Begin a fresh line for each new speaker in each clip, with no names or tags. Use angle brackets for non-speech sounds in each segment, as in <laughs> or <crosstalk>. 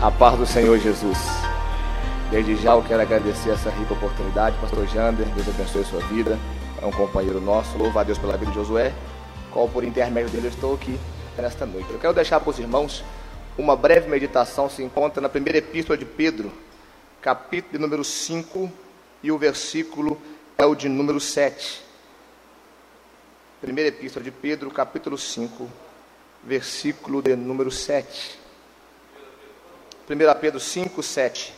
A paz do Senhor Jesus. Desde já eu quero agradecer essa rica oportunidade, Pastor Jander, Deus abençoe a sua vida. É um companheiro nosso, louva a Deus pela vida de Josué, qual por intermédio dele eu estou aqui nesta noite. Eu quero deixar para os irmãos uma breve meditação, se encontra na primeira epístola de Pedro, capítulo número 5, e o versículo é o de número 7. Primeira epístola de Pedro, capítulo 5, versículo de número 7. 1 Pedro 5, 7.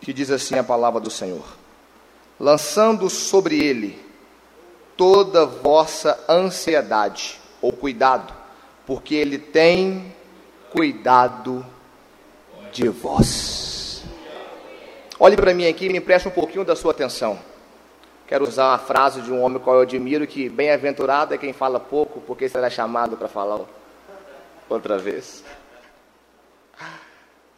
Que diz assim a palavra do Senhor: Lançando sobre ele toda vossa ansiedade ou cuidado, porque ele tem cuidado de vós. Olhe para mim aqui e me empreste um pouquinho da sua atenção. Quero usar uma frase de um homem qual eu admiro, que bem-aventurado é quem fala pouco, porque será chamado para falar outra vez.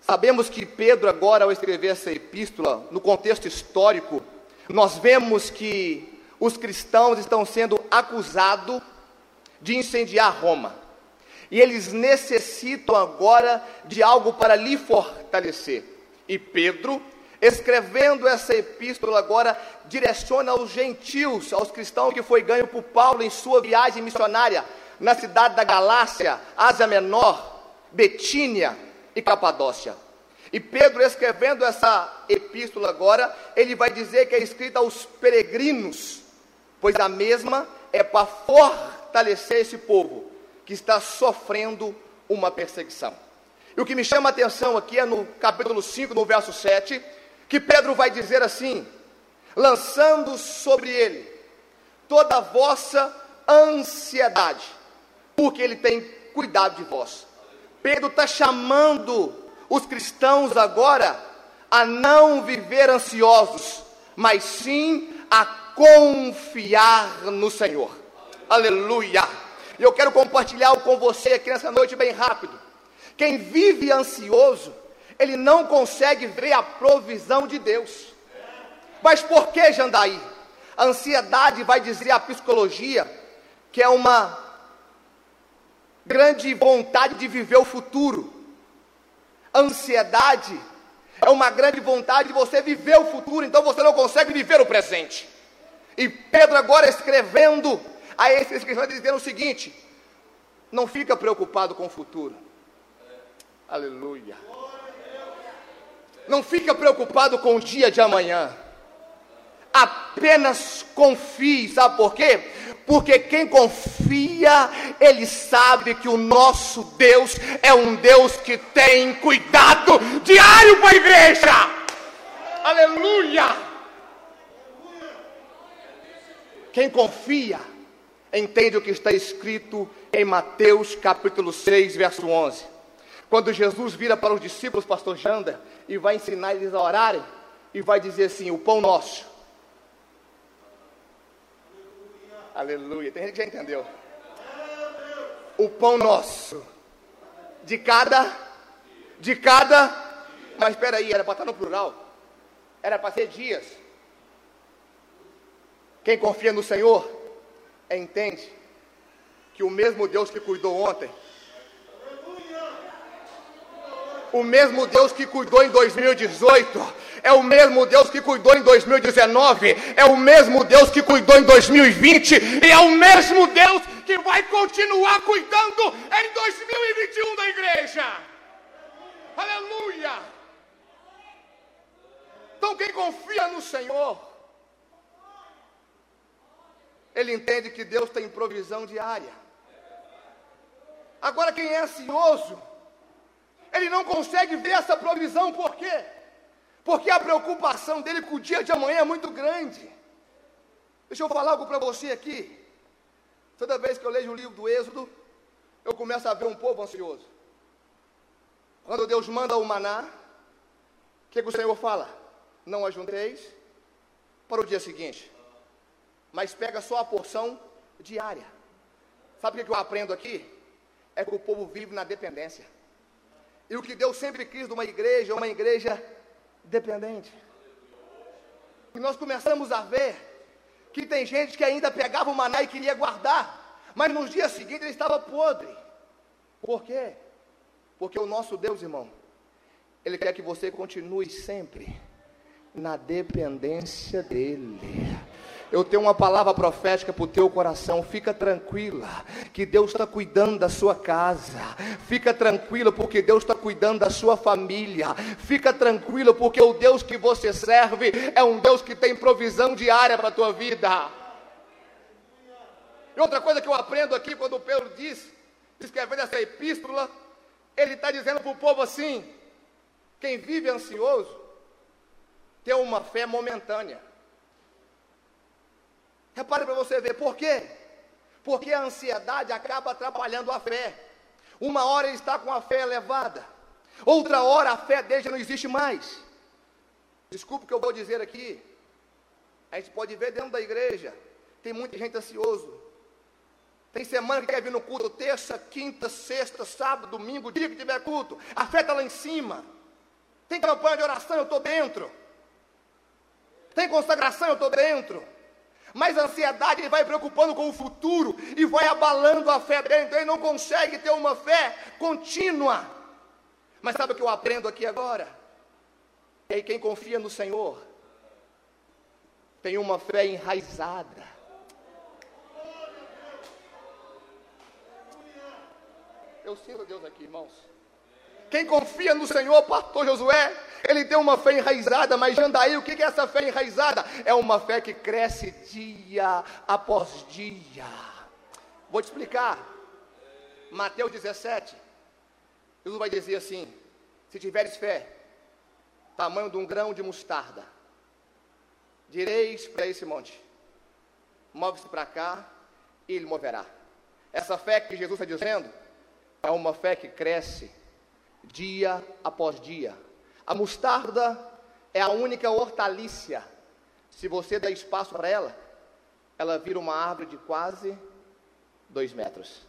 Sabemos que Pedro, agora, ao escrever essa epístola, no contexto histórico, nós vemos que os cristãos estão sendo acusados de incendiar Roma. E eles necessitam agora de algo para lhe fortalecer. E Pedro, escrevendo essa epístola agora, direciona aos gentios, aos cristãos que foi ganho por Paulo em sua viagem missionária na cidade da Galácia, Ásia Menor, Betínia e Capadócia. E Pedro, escrevendo essa epístola agora, ele vai dizer que é escrita aos peregrinos, pois a mesma é para fortalecer esse povo que está sofrendo uma perseguição. E o que me chama a atenção aqui é no capítulo 5, no verso 7, que Pedro vai dizer assim: lançando sobre ele toda a vossa ansiedade, porque ele tem cuidado de vós. Pedro está chamando os cristãos agora a não viver ansiosos, mas sim a confiar no Senhor. Aleluia! Eu quero compartilhar com você aqui nessa noite bem rápido. Quem vive ansioso, ele não consegue ver a provisão de Deus. Mas por que, Jandaí? A ansiedade vai dizer a psicologia que é uma grande vontade de viver o futuro. Ansiedade é uma grande vontade de você viver o futuro, então você não consegue viver o presente. E Pedro agora escrevendo a esse escritor dizendo o seguinte: não fica preocupado com o futuro. Aleluia. Não fica preocupado com o dia de amanhã. Apenas confie, sabe por quê? Porque quem confia, ele sabe que o nosso Deus é um Deus que tem cuidado diário com a igreja. Aleluia! Quem confia, entende o que está escrito em Mateus capítulo 6, verso 11. Quando Jesus vira para os discípulos, pastor Jander, e vai ensinar eles a orarem, e vai dizer assim: o pão nosso Aleluia. Tem gente que já entendeu. O pão nosso. De cada. De cada. Mas espera aí, era para estar no plural. Era para ser dias. Quem confia no Senhor entende que o mesmo Deus que cuidou ontem, o mesmo Deus que cuidou em 2018, é o mesmo Deus que cuidou em 2019, é o mesmo Deus que cuidou em 2020 e é o mesmo Deus que vai continuar cuidando em 2021 da igreja. Aleluia! Então, quem confia no Senhor, ele entende que Deus tem provisão diária. Agora, quem é ansioso, ele não consegue ver essa provisão, por quê? Porque a preocupação dele com o dia de amanhã é muito grande. Deixa eu falar algo para você aqui. Toda vez que eu leio o livro do Êxodo, eu começo a ver um povo ansioso. Quando Deus manda o maná, o que, que o Senhor fala? Não ajunteis para o dia seguinte, mas pega só a porção diária. Sabe o que, eu aprendo aqui? É que o povo vive na dependência. E o que Deus sempre quis de uma igreja, uma igreja dependente. E nós começamos a ver que tem gente que ainda pegava o maná e queria guardar, mas nos dias seguintes ele estava podre. Por quê? Porque o nosso Deus, irmão, ele quer que você continue sempre na dependência dele. Eu tenho uma palavra profética para o teu coração. Fica tranquila, que Deus está cuidando da sua casa. Fica tranquilo, porque Deus está cuidando da sua família. Fica tranquilo, porque o Deus que você serve é um Deus que tem provisão diária para a tua vida. E outra coisa que eu aprendo aqui, quando Pedro diz, escrevendo essa epístola, ele está dizendo para o povo assim: quem vive ansioso tem uma fé momentânea. Repare para você ver, por quê? Porque a ansiedade acaba atrapalhando a fé. Uma hora ele está com a fé elevada, outra hora a fé dele já não existe mais. Desculpe o que eu vou dizer aqui. A gente pode ver dentro da igreja, tem muita gente ansioso. Tem semana que quer vir no culto, terça, quinta, sexta, sábado, domingo, dia que tiver culto. A fé está lá em cima. Tem campanha de oração, eu estou dentro. Tem consagração, eu estou dentro. Mas a ansiedade ele vai preocupando com o futuro e vai abalando a fé dele, então ele não consegue ter uma fé contínua. Mas sabe o que eu aprendo aqui agora? É que quem confia no Senhor tem uma fé enraizada. Eu sinto Deus aqui, irmãos. Quem confia no Senhor, pastor Josué, ele tem uma fé enraizada, mas Jandaí, o que é essa fé enraizada? É uma fé que cresce dia após dia. Vou te explicar. Mateus 17, Jesus vai dizer assim: se tiveres fé, tamanho de um grão de mostarda, direis para esse monte, move-se para cá, e ele moverá. Essa fé que Jesus está dizendo é uma fé que cresce dia após dia. A mostarda é a única hortaliça. Se você der espaço para ela, ela vira uma árvore de quase dois metros.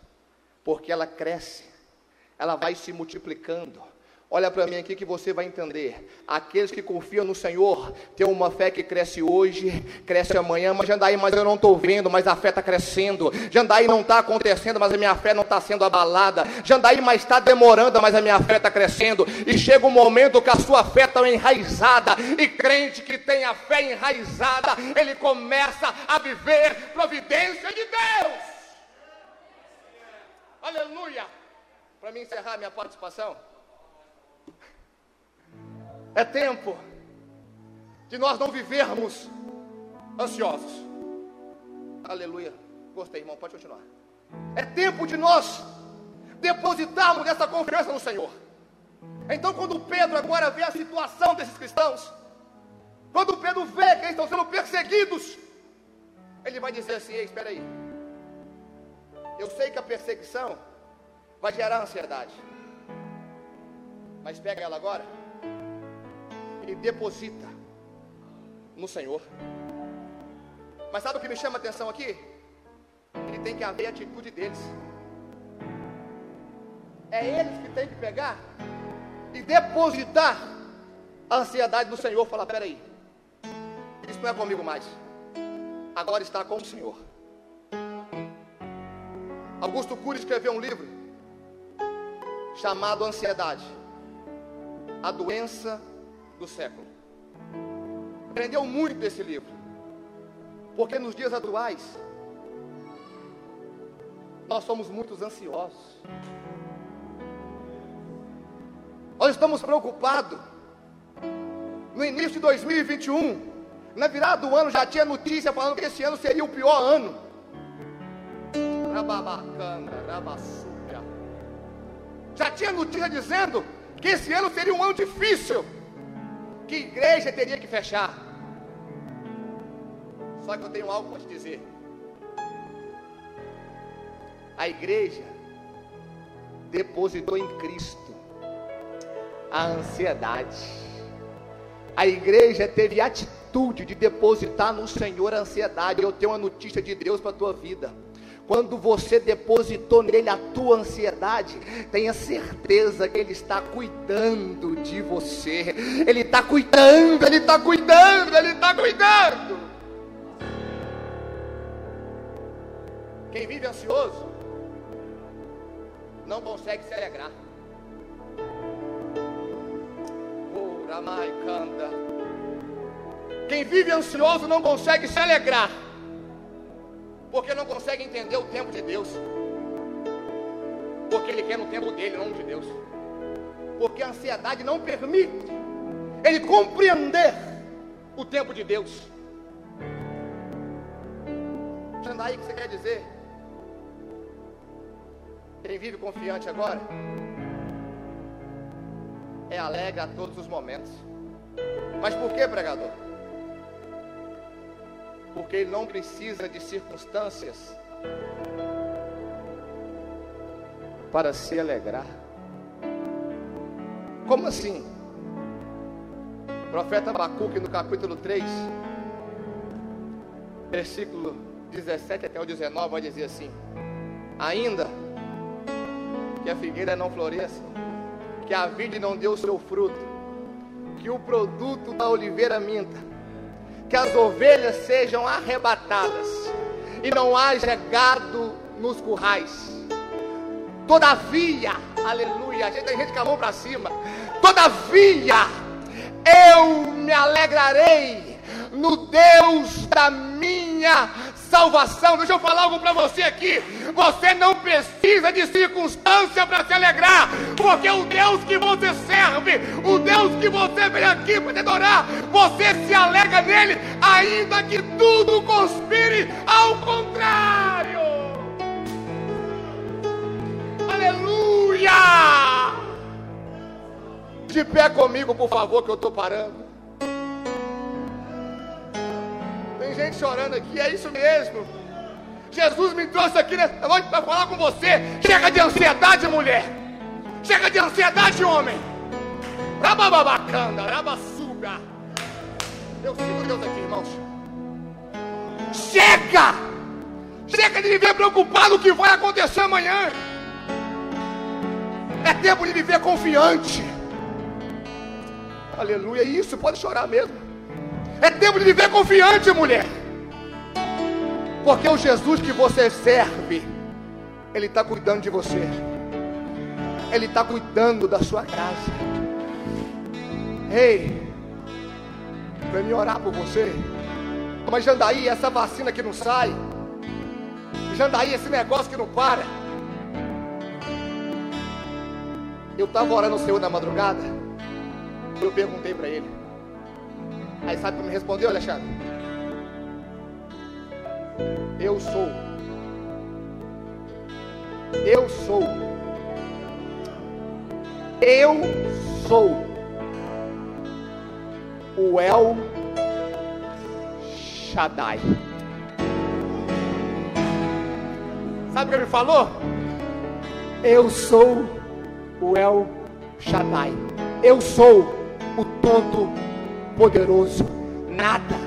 Porque ela cresce, ela vai se multiplicando. Olha para mim aqui que você vai entender. Aqueles que confiam no Senhor têm uma fé que cresce hoje, cresce amanhã, mas Jandaí, mas eu não estou vendo, mas a fé está crescendo. Jandaí não está acontecendo, mas a minha fé não está sendo abalada. Jandaí, mas está demorando, mas a minha fé está crescendo. E chega um momento que a sua fé está enraizada. E crente que tem a fé enraizada, ele começa a viver providência de Deus. Aleluia. Para mim encerrar minha participação. É tempo de nós não vivermos ansiosos. Aleluia. Gostei, irmão, pode continuar. É tempo de nós depositarmos essa confiança no Senhor. Então, quando Pedro agora vê a situação desses cristãos, quando Pedro vê que eles estão sendo perseguidos, ele vai dizer assim: Ei, espera aí. Eu sei que a perseguição vai gerar ansiedade, mas pega ela agora e deposita no Senhor. Mas sabe o que me chama a atenção aqui? Ele tem que haver a atitude deles. É eles que tem que pegar e depositar a ansiedade no Senhor. Falar: peraí, isso não é comigo mais. Agora está com o Senhor. Augusto Cury escreveu um livro chamado Ansiedade, a doença do século. aprendeu muito desse livro. Porque nos dias atuais, nós somos muito ansiosos. Nós estamos preocupados. No início de 2021, na virada do ano já tinha notícia falando que esse ano seria o pior ano. Rababacana, rabassúbia. Já tinha notícia dizendo que esse ano seria um ano difícil. Que igreja teria que fechar. Só que eu tenho algo para te dizer. A igreja depositou em Cristo a ansiedade. A igreja teve atitude de depositar no Senhor a ansiedade. Eu tenho uma notícia de Deus para a tua vida. Quando você depositou nele a tua ansiedade, tenha certeza que ele está cuidando de você. Ele está cuidando, ele está cuidando, ele está cuidando. Quem vive ansioso não consegue se alegrar. Quem vive ansioso não consegue se alegrar, porque não consegue entender o tempo de Deus, porque ele quer no tempo dele, não de Deus, porque a ansiedade não permite ele compreender o tempo de Deus. Aí que você quer dizer? Quem vive confiante agora é alegre a todos os momentos. Mas por que, pregador? Porque ele não precisa de circunstâncias para se alegrar. Como assim? O profeta Abacuque no capítulo 3, versículo 17 até o 19, vai dizer assim: Ainda que a figueira não floresça, que a vide não deu o seu fruto, que o produto da oliveira minta, que as ovelhas sejam arrebatadas e não haja gado nos currais. Todavia, aleluia, a gente tem gente com a mão para cima. Todavia, eu me alegrarei no Deus da minha salvação. Deixa eu falar algo para você aqui. Você não precisa de circunstância para se alegrar, porque o Deus que você serve, o Deus que você vem aqui para adorar, você se alegra nele, ainda que tudo conspire ao contrário. Aleluia! De pé comigo, por favor, que eu estou parando. Tem gente chorando aqui, é isso mesmo. Jesus me trouxe aqui nessa noite para falar com você. Chega de ansiedade, mulher. Chega de ansiedade, homem. Rabababacanda, rabassuga. Eu sigo Deus aqui, irmãos. Chega! Chega de viver preocupado o que vai acontecer amanhã. É tempo de viver confiante. Aleluia, isso, pode chorar mesmo. É tempo de viver confiante, mulher. Porque o Jesus que você serve, Ele está cuidando de você. Ele está cuidando da sua casa. Ei, vem me orar por você. Mas Jandaí, essa vacina que não sai. Jandaí, esse negócio que não para. Eu estava orando o Senhor na madrugada. Eu perguntei para ele. Aí sabe como me respondeu, Alexandre? Eu sou. Eu sou. Eu sou o El Shaddai. Sabe o que ele falou? Eu sou o El Shaddai. Eu sou o todo poderoso. Nada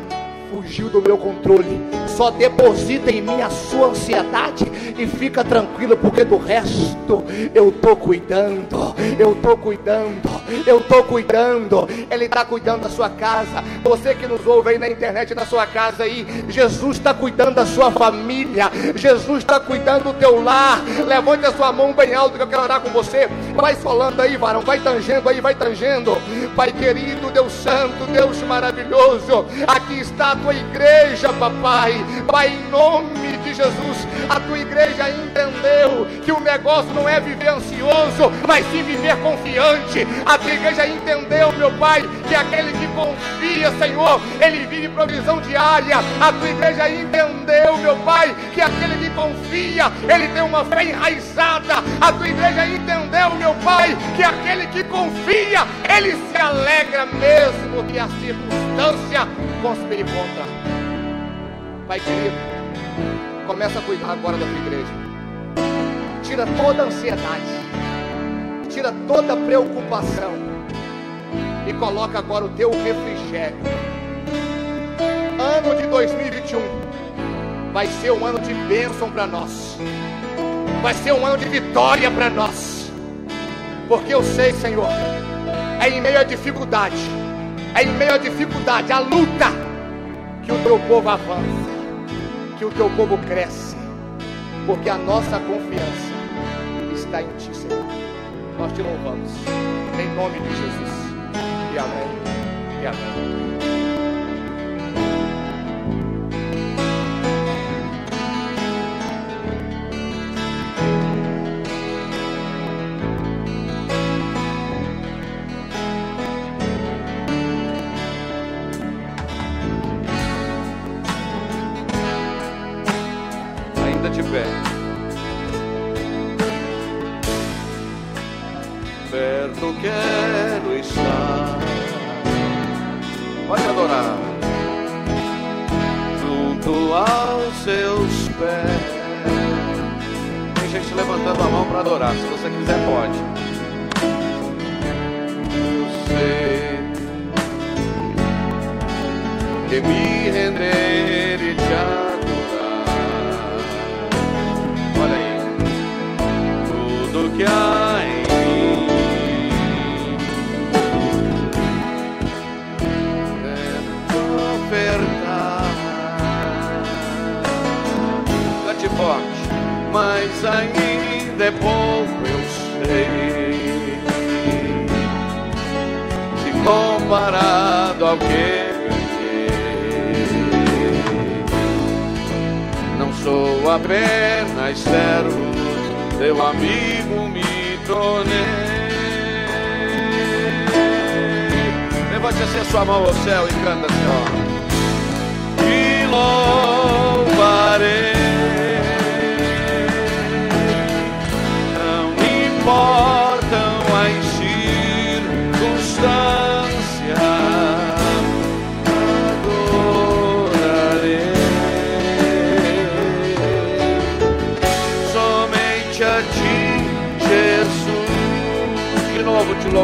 fugiu do meu controle. Só deposita em mim a sua ansiedade e fica tranquilo, porque do resto eu estou cuidando. Eu estou cuidando. Eu estou cuidando. Ele está cuidando da sua casa. Você que nos ouve aí na internet, na sua casa aí, Jesus está cuidando da sua família. Jesus está cuidando do teu lar. Levante a sua mão bem alto que eu quero orar com você. Vai falando aí, varão. Vai tangendo aí, vai tangendo. Pai querido, Deus Santo, Deus maravilhoso. Aqui está a tua igreja, papai. Pai, em nome de Jesus, a tua igreja entendeu que o negócio não é viver ansioso, mas sim viver confiante. A tua igreja entendeu, meu Pai, que aquele que confia, Senhor, ele vive provisão diária. A tua igreja entendeu, meu Pai, que aquele que confia, ele tem uma fé enraizada. A tua igreja entendeu, meu Pai, que aquele que confia, ele se alegra mesmo que a circunstância conspire contra. Pai querido, começa a cuidar agora da tua igreja. Tira toda a ansiedade, tira toda preocupação e coloca agora o teu refrigério. Ano de 2021 vai ser um ano de bênção para nós, vai ser um ano de vitória para nós, porque eu sei, Senhor, é em meio à dificuldade, é em meio à dificuldade, à luta, que o teu povo avança, que o teu povo cresce, porque a nossa confiança está em Ti, Senhor. Nós te louvamos, em nome de Jesus. E amém. E amém.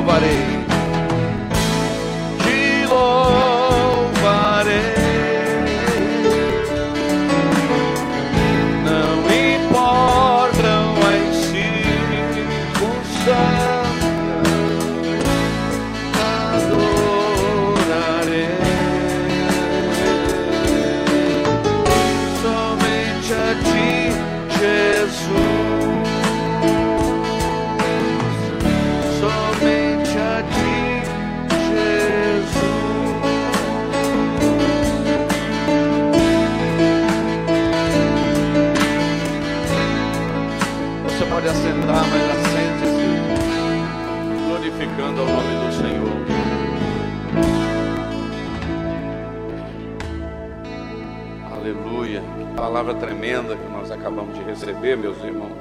Louvarei. Palavra tremenda que nós acabamos de receber, meus irmãos.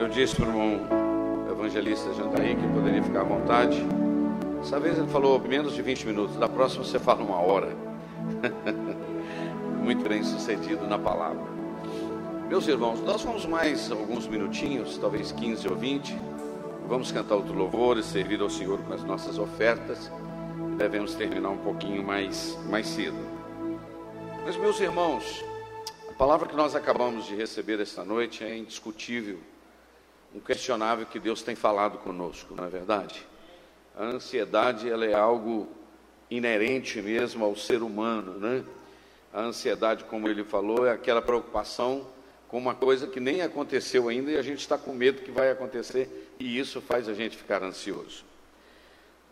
Eu disse para o evangelista Jandaí que poderia ficar à vontade. Dessa vez ele falou menos de 20 minutos. Da próxima você fala uma hora. <laughs> Muito bem sucedido na palavra. Meus irmãos, nós vamos mais alguns minutinhos, talvez 15 ou 20. Vamos cantar outro louvor e servir ao Senhor com as nossas ofertas. Devemos terminar um pouquinho mais, mais cedo. Mas, meus irmãos, a palavra que nós acabamos de receber esta noite é indiscutível, inquestionável que Deus tem falado conosco, não é verdade? A ansiedade ela é algo inerente mesmo ao ser humano, né? A ansiedade, como ele falou, é aquela preocupação com uma coisa que nem aconteceu ainda e a gente está com medo que vai acontecer e isso faz a gente ficar ansioso.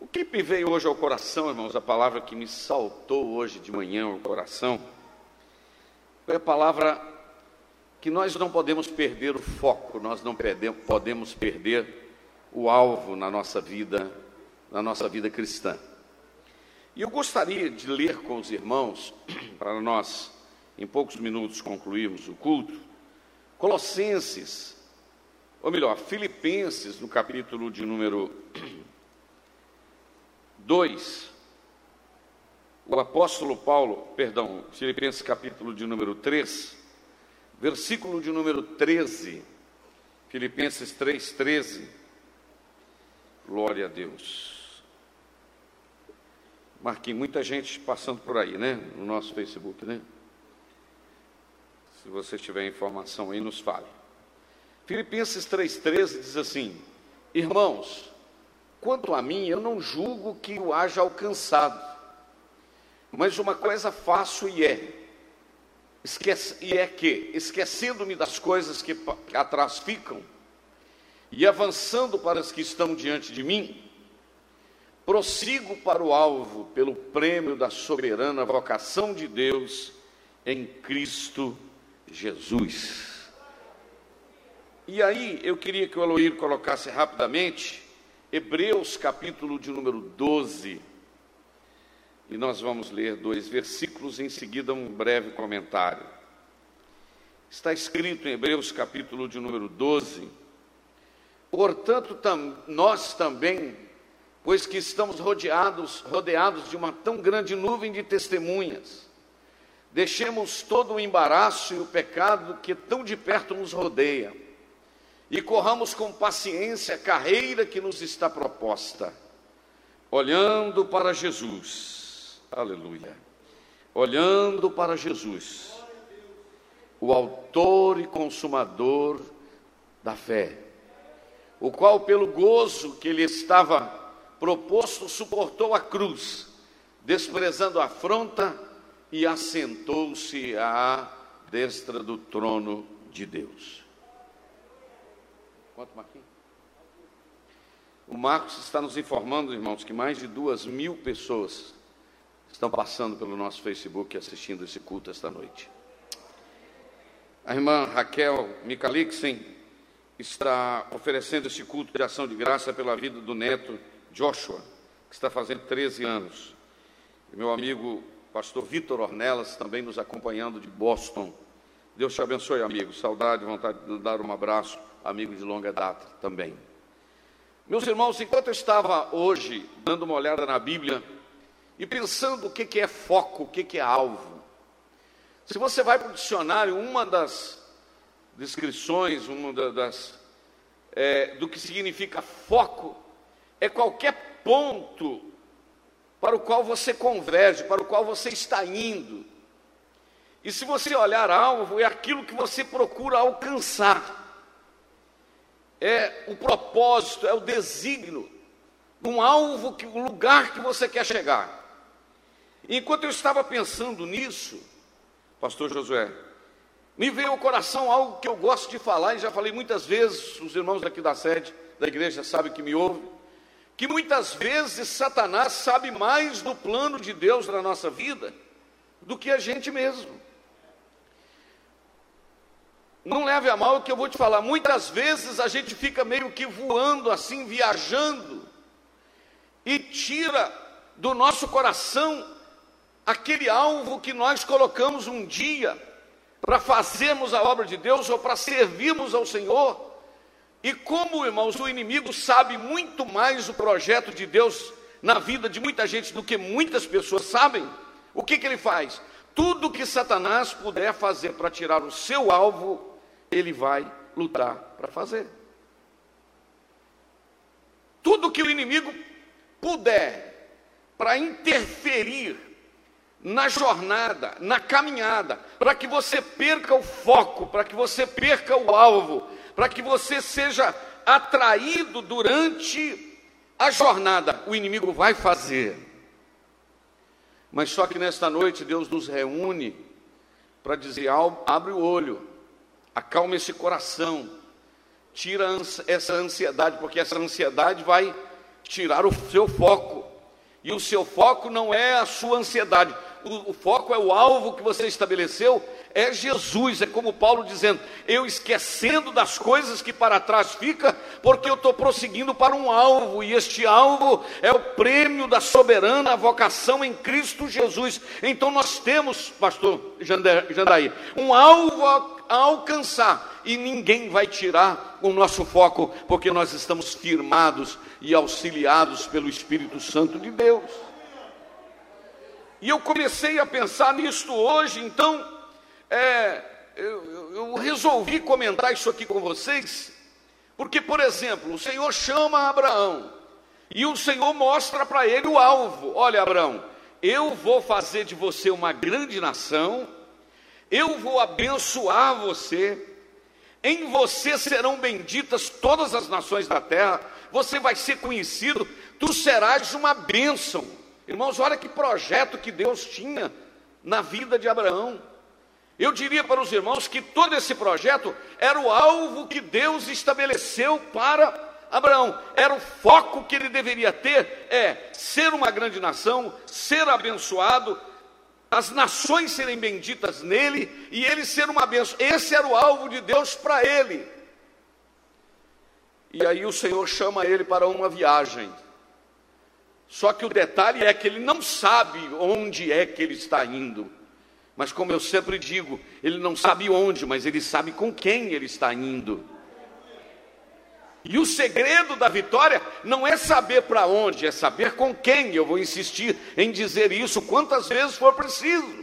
O que me veio hoje ao coração, irmãos, a palavra que me saltou hoje de manhã ao coração, foi a palavra que nós não podemos perder o foco, nós não podemos perder o alvo na nossa vida, na nossa vida cristã. E eu gostaria de ler com os irmãos, <clears throat> para nós, em poucos minutos, concluirmos o culto, Colossenses, ou melhor, Filipenses, no capítulo de número <clears throat> 2, o apóstolo Paulo, perdão, Filipenses capítulo de número 3, versículo de número 13, Filipenses 3, 13. Glória a Deus. Marquinhos, muita gente passando por aí, né? No nosso Facebook, né? Se você tiver informação aí, nos fale. Filipenses 3,13 diz assim: Irmãos, Quanto a mim, eu não julgo que o haja alcançado, mas uma coisa faço e é, esquece, e é que, esquecendo-me das coisas que, que atrás ficam, e avançando para as que estão diante de mim, prossigo para o alvo pelo prêmio da soberana vocação de Deus em Cristo Jesus. E aí eu queria que o Eloir colocasse rapidamente Hebreus capítulo de número 12. E nós vamos ler dois versículos, em seguida um breve comentário. Está escrito em Hebreus capítulo de número 12: Portanto, tam, nós também, pois que estamos rodeados, rodeados de uma tão grande nuvem de testemunhas, deixemos todo o embaraço e o pecado que tão de perto nos rodeia e corramos com paciência a carreira que nos está proposta, olhando para Jesus, aleluia, olhando para Jesus, o Autor e Consumador da fé, o qual, pelo gozo que lhe estava proposto, suportou a cruz, desprezando a afronta e assentou-se à destra do trono de Deus. Quanto? O Marcos está nos informando, irmãos, que mais de duas mil pessoas estão passando pelo nosso Facebook assistindo esse culto esta noite. A irmã Raquel Michalixen está oferecendo esse culto de ação de graça pela vida do neto Joshua, que está fazendo 13 anos. E meu amigo pastor Vitor Ornelas também nos acompanhando de Boston. Deus te abençoe, amigo. Saudade, vontade de dar um abraço amigo de longa data também. Meus irmãos, enquanto eu estava hoje dando uma olhada na Bíblia e pensando o que, é foco, o que, é alvo, se você vai para o dicionário, uma das descrições, uma das é, do que significa foco é qualquer ponto para o qual você converge, para o qual você está indo. E se você olhar alvo, é aquilo que você procura alcançar é o propósito, é o desígnio, um alvo, que, um lugar que você quer chegar. Enquanto eu estava pensando nisso, Pastor Josué, me veio ao coração algo que eu gosto de falar, e já falei muitas vezes, os irmãos daqui da sede, da igreja, sabem que me ouvem, que muitas vezes Satanás sabe mais do plano de Deus na nossa vida do que a gente mesmo. Não leve a mal o que eu vou te falar. Muitas vezes a gente fica meio que voando assim, viajando, e tira do nosso coração aquele alvo que nós colocamos um dia para fazermos a obra de Deus ou para servirmos ao Senhor. E como, irmãos, o inimigo sabe muito mais o projeto de Deus na vida de muita gente do que muitas pessoas sabem, o que, que ele faz? Tudo que Satanás puder fazer para tirar o seu alvo, ele vai lutar para fazer. Tudo que o inimigo puder para interferir na jornada, na caminhada, para que você perca o foco, para que você perca o alvo, para que você seja atraído durante A jornada o inimigo vai fazer. Mas só que nesta noite Deus nos reúne para dizer: abre o olho, acalma esse coração, tira essa ansiedade, porque essa ansiedade vai tirar o seu foco. E o seu foco não é a sua ansiedade, o, o, foco é o alvo que você estabeleceu, é Jesus. É como Paulo dizendo: eu esquecendo das coisas que para trás fica, porque eu estou prosseguindo para um alvo, e este alvo é o prêmio da soberana vocação em Cristo Jesus. Então nós temos, pastor Jandaí, um alvo a alcançar, e ninguém vai tirar o nosso foco, porque nós estamos firmados e auxiliados pelo Espírito Santo de Deus. E eu comecei a pensar nisto hoje, então é, eu, eu resolvi comentar isso aqui com vocês, porque, por exemplo, o Senhor chama Abraão e o Senhor mostra para ele o alvo: olha, Abraão, eu vou fazer de você uma grande nação, eu vou abençoar você, em você serão benditas todas as nações da terra, você vai ser conhecido, tu serás uma bênção. Irmãos, olha que projeto que Deus tinha na vida de Abraão. Eu diria para os irmãos que todo esse projeto era o alvo que Deus estabeleceu para Abraão. Era o foco que ele deveria ter, é ser uma grande nação, ser abençoado, as nações serem benditas nele e ele ser uma bênção. Esse era o alvo de Deus para ele. E aí o Senhor chama ele para uma viagem. Só que o detalhe é que ele não sabe onde é que ele está indo. Mas como eu sempre digo, ele não sabe onde, mas ele sabe com quem ele está indo. E o segredo da vitória não é saber para onde, é saber com quem. Eu vou insistir em dizer isso quantas vezes for preciso.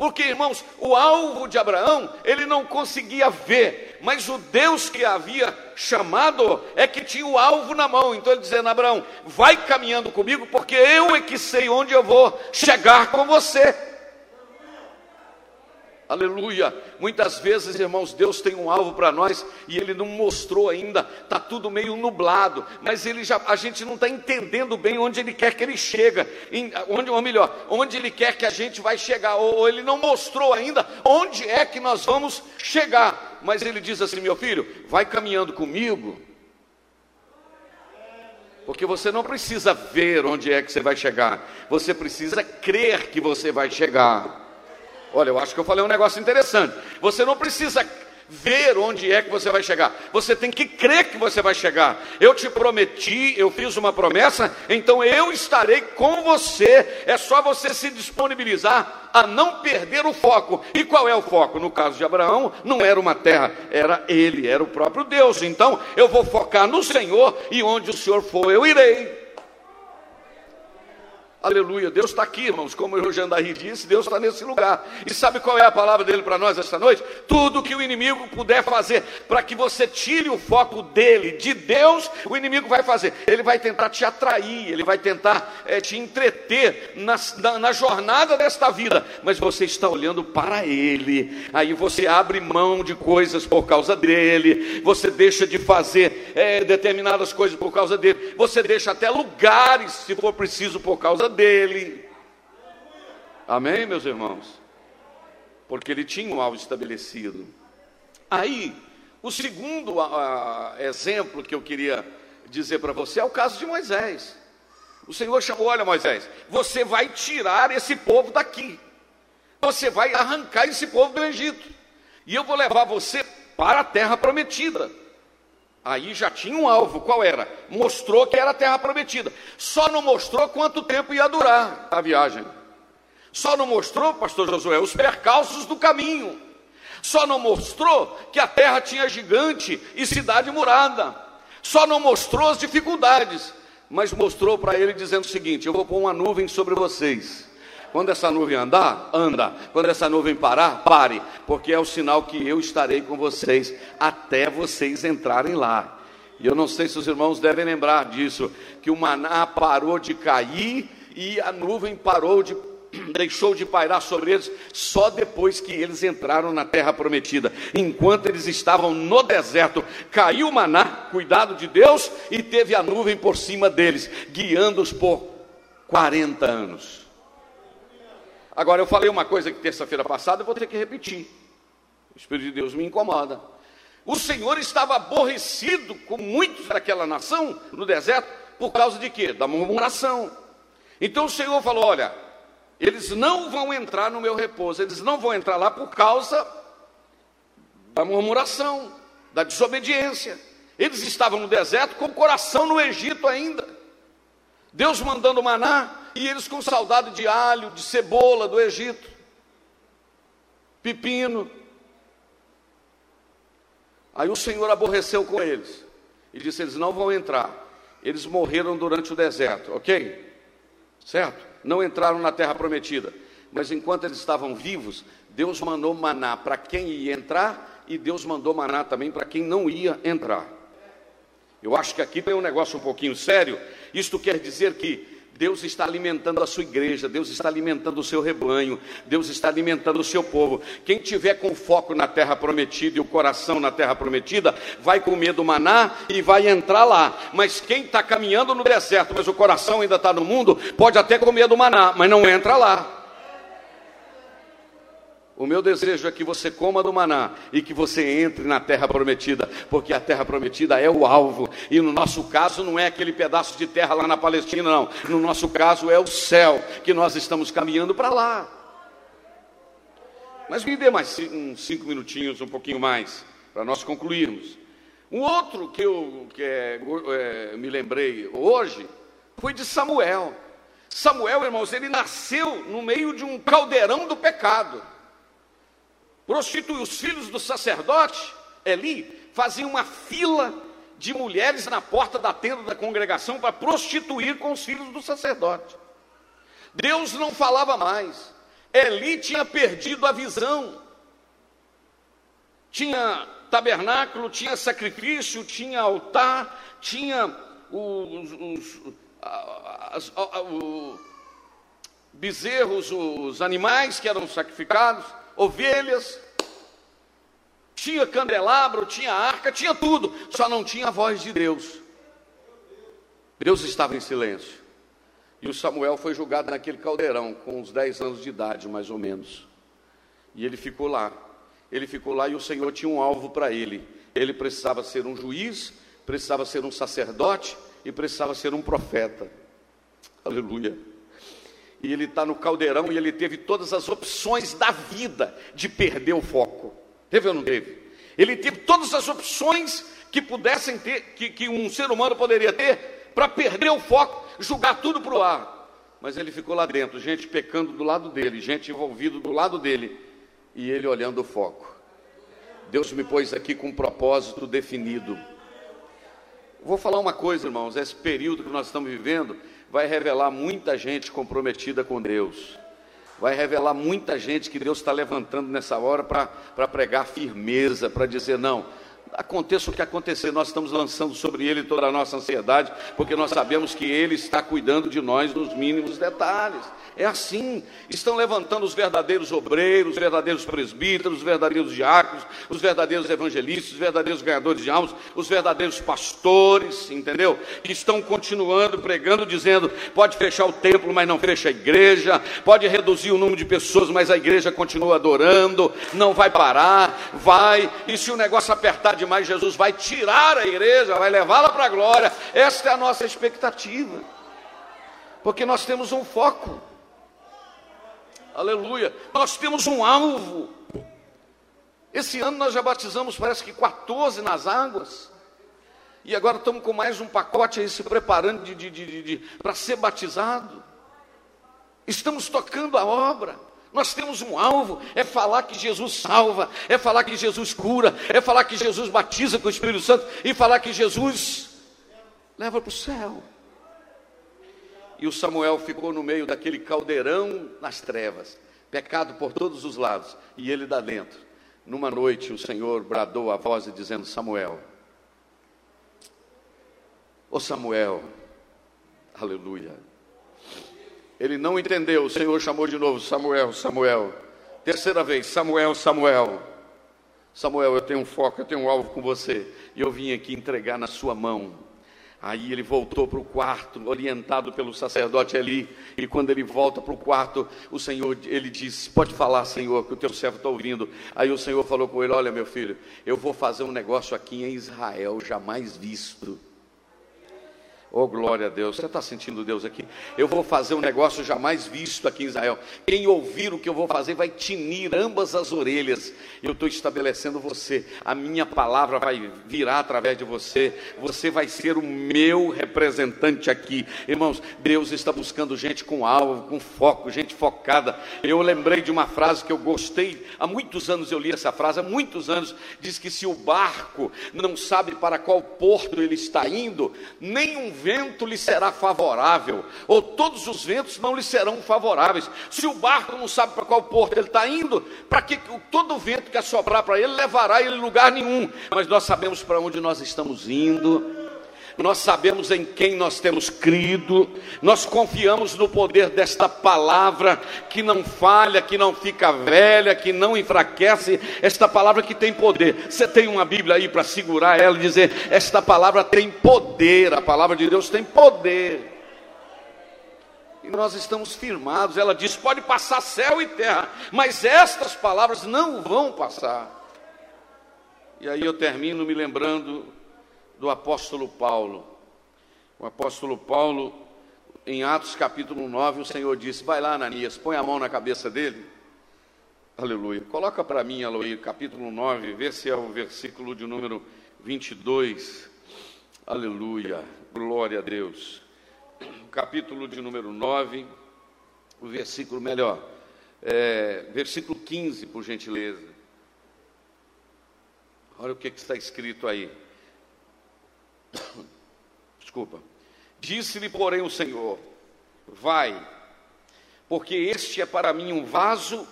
Porque, irmãos, o alvo de Abraão, ele não conseguia ver, mas o Deus que havia chamado é que tinha o alvo na mão. Então ele dizendo: Abraão, vai caminhando comigo, porque eu é que sei onde eu vou chegar com você. Aleluia. Muitas vezes, irmãos, Deus tem um alvo para nós e Ele não mostrou ainda, está tudo meio nublado, mas ele já, a gente não está entendendo bem onde Ele quer que Ele chega, em, onde, ou melhor, onde Ele quer que a gente vai chegar, ou, ou Ele não mostrou ainda onde é que nós vamos chegar, mas Ele diz assim: meu filho, vai caminhando comigo, porque você não precisa ver onde é que você vai chegar, você precisa crer que você vai chegar. Olha, eu acho que eu falei um negócio interessante. Você não precisa ver onde é que você vai chegar. Você tem que crer que você vai chegar. Eu te prometi, eu fiz uma promessa, então eu estarei com você. É só você se disponibilizar a não perder o foco. E qual é o foco? No caso de Abraão, não era uma terra, era ele, era o próprio Deus. Então, eu vou focar no Senhor e onde o Senhor for, eu irei. Aleluia, Deus está aqui, irmãos, como o Jandaí disse, Deus está nesse lugar. E sabe qual é a palavra dele para nós esta noite? Tudo que o inimigo puder fazer para que você tire o foco dele, de Deus, o inimigo vai fazer. Ele vai tentar te atrair, ele vai tentar é, te entreter na, na, na jornada desta vida, mas você está olhando para ele. Aí você abre mão de coisas por causa dele, você deixa de fazer é, determinadas coisas por causa dele, você deixa até lugares, se for preciso, por causa dele. Amém, meus irmãos? Porque ele tinha um alvo estabelecido. Aí, o segundo uh, exemplo que eu queria dizer para você é o caso de Moisés. O Senhor chamou: Olha, Moisés, você vai tirar esse povo daqui, você vai arrancar esse povo do Egito, e eu vou levar você para a terra prometida. Aí já tinha um alvo, qual era? Mostrou que era a terra prometida. Só não mostrou quanto tempo ia durar a viagem. Só não mostrou, pastor Josué, os percalços do caminho. Só não mostrou que a terra tinha gigante e cidade murada. Só não mostrou as dificuldades, mas mostrou para ele dizendo o seguinte: Eu vou pôr uma nuvem sobre vocês. Quando essa nuvem andar, anda. Quando essa nuvem parar, pare, porque é o sinal que eu estarei com vocês até vocês entrarem lá. E eu não sei se os irmãos devem lembrar disso, que o maná parou de cair e a nuvem parou de <clears throat> deixou de pairar sobre eles só depois que eles entraram na terra prometida. Enquanto eles estavam no deserto, caiu o maná, cuidado de Deus, e teve a nuvem por cima deles, guiando-os por 40 anos. Agora eu falei uma coisa que terça-feira passada, eu vou ter que repetir. O Espírito de Deus me incomoda. O Senhor estava aborrecido com muitos daquela nação no deserto, por causa de quê? Da murmuração. Então o Senhor falou: olha, eles não vão entrar no meu repouso, eles não vão entrar lá por causa da murmuração, da desobediência. Eles estavam no deserto com o coração no Egito ainda. Deus mandando maná e eles com saudade de alho, de cebola do Egito, pepino. Aí o Senhor aborreceu com eles e disse: Eles não vão entrar. Eles morreram durante o deserto, ok? Certo? não entraram na terra prometida. Mas enquanto eles estavam vivos, Deus mandou maná para quem ia entrar e Deus mandou maná também para quem não ia entrar. Eu acho que aqui tem um negócio um pouquinho sério. Isto quer dizer que Deus está alimentando a sua igreja, Deus está alimentando o seu rebanho, Deus está alimentando o seu povo. Quem tiver com foco na terra prometida e o coração na terra prometida, vai comer do maná e vai entrar lá. Mas quem está caminhando no deserto, mas o coração ainda está no mundo, pode até comer do maná, mas não entra lá. O meu desejo é que você coma do maná e que você entre na terra prometida, porque a terra prometida é o alvo. E no nosso caso não é aquele pedaço de terra lá na Palestina, não. No nosso caso é o céu, que nós estamos caminhando para lá. Mas me dê mais uns cinco minutinhos, um pouquinho mais, para nós concluirmos. Um outro que eu que é, é, me lembrei hoje foi de Samuel. Samuel, irmãos, ele nasceu no meio de um caldeirão do pecado prostituiu os filhos do sacerdote Eli, fazia uma fila de mulheres na porta da tenda da congregação para prostituir com os filhos do sacerdote. Deus não falava mais. Eli tinha perdido a visão. Tinha tabernáculo, tinha sacrifício, tinha altar, tinha os, os, os, os bezerros, os animais que eram sacrificados ovelhas, tinha candelabro, tinha arca, tinha tudo, só não tinha a voz de Deus. Deus estava em silêncio. E o Samuel foi julgado naquele caldeirão, com uns 10 anos de idade, mais ou menos. E ele ficou lá. Ele ficou lá e o Senhor tinha um alvo para ele. Ele precisava ser um juiz, precisava ser um sacerdote e precisava ser um profeta. Aleluia e ele está no caldeirão e ele teve todas as opções da vida de perder o foco. Teve ou não teve? Ele teve todas as opções que pudessem ter, que, que um ser humano poderia ter, para perder o foco, jogar tudo para o ar. Mas ele ficou lá dentro, gente pecando do lado dele, gente envolvida do lado dele, e ele olhando o foco. Deus me pôs aqui com um propósito definido. Vou falar uma coisa, irmãos, esse período que nós estamos vivendo, vai revelar muita gente comprometida com Deus. Vai revelar muita gente que Deus está levantando nessa hora para pregar firmeza, para dizer: não, aconteça o que acontecer, nós estamos lançando sobre ele toda a nossa ansiedade, porque nós sabemos que ele está cuidando de nós nos mínimos detalhes. É assim, estão levantando os verdadeiros obreiros, os verdadeiros presbíteros, os verdadeiros diáconos, os verdadeiros evangelistas, os verdadeiros ganhadores de almas, os verdadeiros pastores, entendeu? Que estão continuando pregando, dizendo: pode fechar o templo, mas não fecha a igreja, pode reduzir o número de pessoas, mas a igreja continua adorando, não vai parar, vai, e se o negócio apertar demais, Jesus vai tirar a igreja, vai levá-la para a glória. Esta é a nossa expectativa. Porque nós temos um foco. Aleluia. Nós temos um alvo. Esse ano nós já batizamos, parece que 14 nas águas. E agora estamos com mais um pacote aí se preparando de, de, de, de para ser batizado. Estamos tocando a obra. Nós temos um alvo, é falar que Jesus salva, é falar que Jesus cura, é falar que Jesus batiza com o Espírito Santo e falar que Jesus leva para o céu. E o Samuel ficou no meio daquele caldeirão nas trevas, pecado por todos os lados, e ele da dentro. Numa noite o Senhor bradou a voz dizendo: Samuel, ô Samuel, aleluia. Ele não entendeu. O Senhor chamou de novo: Samuel, Samuel. Terceira vez: Samuel, Samuel. Samuel, eu tenho um foco, eu tenho um alvo com você. E eu vim aqui entregar na sua mão. Aí ele voltou para o quarto, orientado pelo sacerdote ali. E quando ele volta para o quarto, o Senhor, ele disse: Pode falar, Senhor, que o teu servo está ouvindo. Aí o Senhor falou com ele: Olha, meu filho, eu vou fazer um negócio aqui em Israel, jamais visto. Oh, glória a Deus. Você está sentindo Deus aqui? Eu vou fazer um negócio jamais visto aqui em Israel. Quem ouvir o que eu vou fazer vai tinir ambas as orelhas. Eu estou estabelecendo você. A minha palavra vai virar através de você. Você vai ser o meu representante aqui. Irmãos, Deus está buscando gente com alvo, com foco, gente focada. Eu lembrei de uma frase que eu gostei. Há muitos anos eu li essa frase. Há muitos anos diz que se o barco não sabe para qual porto ele está indo, nenhum vento lhe será favorável, ou todos os ventos não lhe serão favoráveis. Se o barco não sabe para qual porto ele está indo, para que todo vento que assoprar para ele levará ele lugar nenhum. Mas nós sabemos para onde nós estamos indo nós sabemos em quem nós temos crido, nós confiamos no poder desta palavra que não falha, que não fica velha, que não enfraquece, esta palavra que tem poder. Você tem uma Bíblia aí para segurar ela e dizer: esta palavra tem poder, a palavra de Deus tem poder. E nós estamos firmados. Ela diz: pode passar céu e terra, mas estas palavras não vão passar. E aí eu termino me lembrando do apóstolo Paulo. O apóstolo Paulo, em Atos capítulo 9, o Senhor disse: Vai lá, Ananias, põe a mão na cabeça dele. Aleluia. Coloca para mim, Aloí, capítulo 9, vê se é o versículo de número 22. Aleluia. Glória a Deus. Capítulo de número 9, o versículo melhor. É, versículo 15, por gentileza. Olha o que, que está escrito aí. <coughs> Desculpa. Disse-lhe, porém, o Senhor: Vai, porque este é para mim um vaso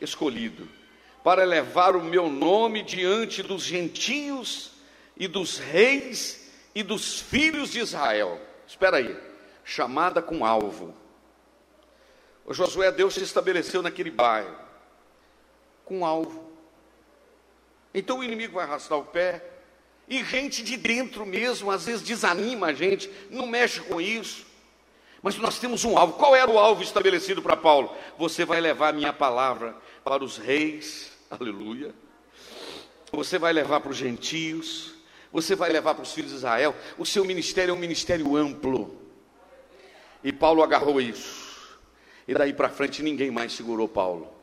escolhido, para levar o meu nome diante dos gentios e dos reis e dos filhos de Israel. Espera aí, chamada com alvo. O Josué, Deus se estabeleceu naquele bairro, com alvo. Então o inimigo vai arrastar o pé, e gente de dentro mesmo, às vezes desanima a gente, não mexe com isso. Mas nós temos um alvo. Qual era o alvo estabelecido para Paulo? Você vai levar a minha palavra para os reis, aleluia. Você vai levar para os gentios, você vai levar para os filhos de Israel. O seu ministério é um ministério amplo. E Paulo agarrou isso. E daí para frente ninguém mais segurou Paulo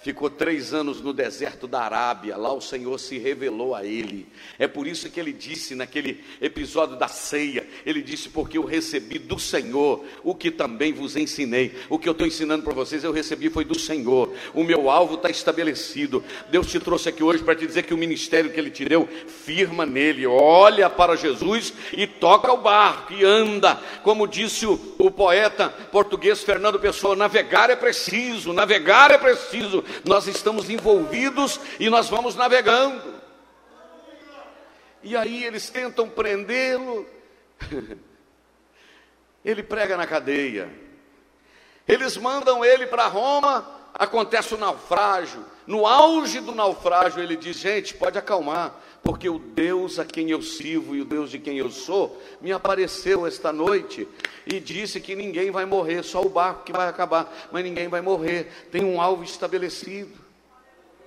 ficou três anos no deserto da Arábia, lá o Senhor se revelou a ele. É por isso que ele disse naquele episódio da ceia: ele disse, porque eu recebi do Senhor o que também vos ensinei. O que eu estou ensinando para vocês, eu recebi foi do Senhor. O meu alvo está estabelecido. Deus te trouxe aqui hoje para te dizer que o ministério que ele te deu, firma nele, olha para Jesus e toca o barco e anda. Como disse o, o poeta português Fernando Pessoa: navegar é preciso, navegar é preciso nós estamos envolvidos e nós vamos navegando. E aí eles tentam prendê-lo, <laughs> ele prega na cadeia. Eles mandam ele para Roma, acontece o naufrágio. No auge do naufrágio, ele diz: Gente, pode acalmar, porque o Deus a quem eu sirvo e o Deus de quem eu sou me apareceu esta noite e disse que ninguém vai morrer, só o barco que vai acabar, mas ninguém vai morrer. Tem um alvo estabelecido.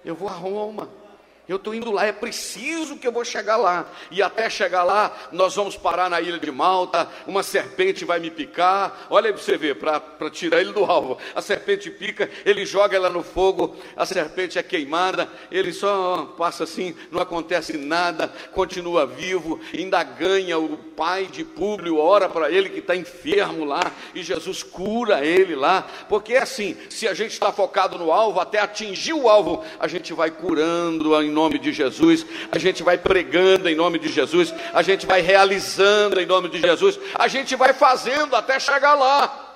Eu vou a Roma. Eu estou indo lá, é preciso que eu vou chegar lá. E até chegar lá, nós vamos parar na ilha de Malta, uma serpente vai me picar. Olha aí para você ver, para tirar ele do alvo. A serpente pica, ele joga ela no fogo, a serpente é queimada, ele só passa assim, não acontece nada, continua vivo, ainda ganha o pai de Públio, ora para ele que está enfermo lá, e Jesus cura ele lá. Porque é assim, se a gente está focado no alvo, até atingir o alvo, a gente vai curando em nome de Jesus, a gente vai pregando em nome de Jesus, a gente vai realizando em nome de Jesus, a gente vai fazendo até chegar lá.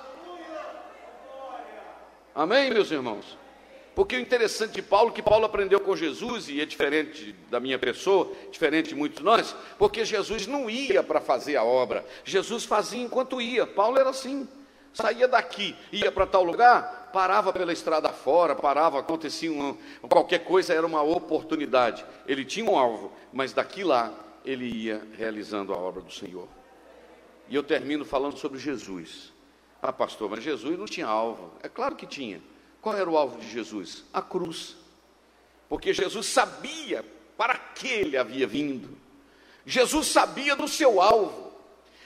Amém, meus irmãos? Porque o interessante de Paulo, que Paulo aprendeu com Jesus, e é diferente da minha pessoa, diferente de muitos de nós, porque Jesus não ia para fazer a obra, Jesus fazia enquanto ia. Paulo era assim. Saía daqui, ia para tal lugar, parava pela estrada fora, parava, acontecia uma, qualquer coisa, era uma oportunidade. Ele tinha um alvo, mas daqui lá ele ia realizando a obra do Senhor. E eu termino falando sobre Jesus. Ah, pastor, mas Jesus não tinha alvo. É claro que tinha. Qual era o alvo de Jesus? A cruz. Porque Jesus sabia para que ele havia vindo. Jesus sabia do seu alvo.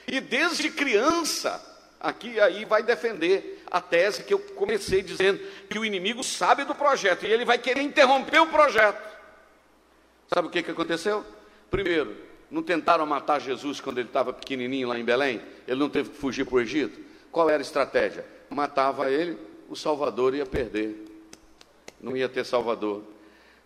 E desde criança, aqui aí vai defender a tese que eu comecei dizendo que o inimigo sabe do projeto e ele vai querer interromper o projeto. Sabe o que, que aconteceu? Primeiro, não tentaram matar Jesus quando ele estava pequenininho lá em Belém? Ele não teve que fugir para o Egito? Qual era a estratégia? Matava ele, o Salvador ia perder. Não ia ter Salvador.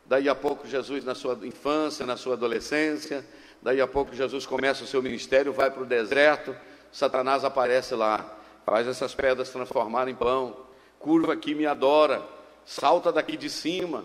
Daí a pouco, Jesus, na sua infância, na sua adolescência, daí a pouco, Jesus começa o seu ministério, vai para o deserto, Satanás aparece lá, faz essas pedras transformarem em pão, curva aqui, me adora, salta daqui de cima.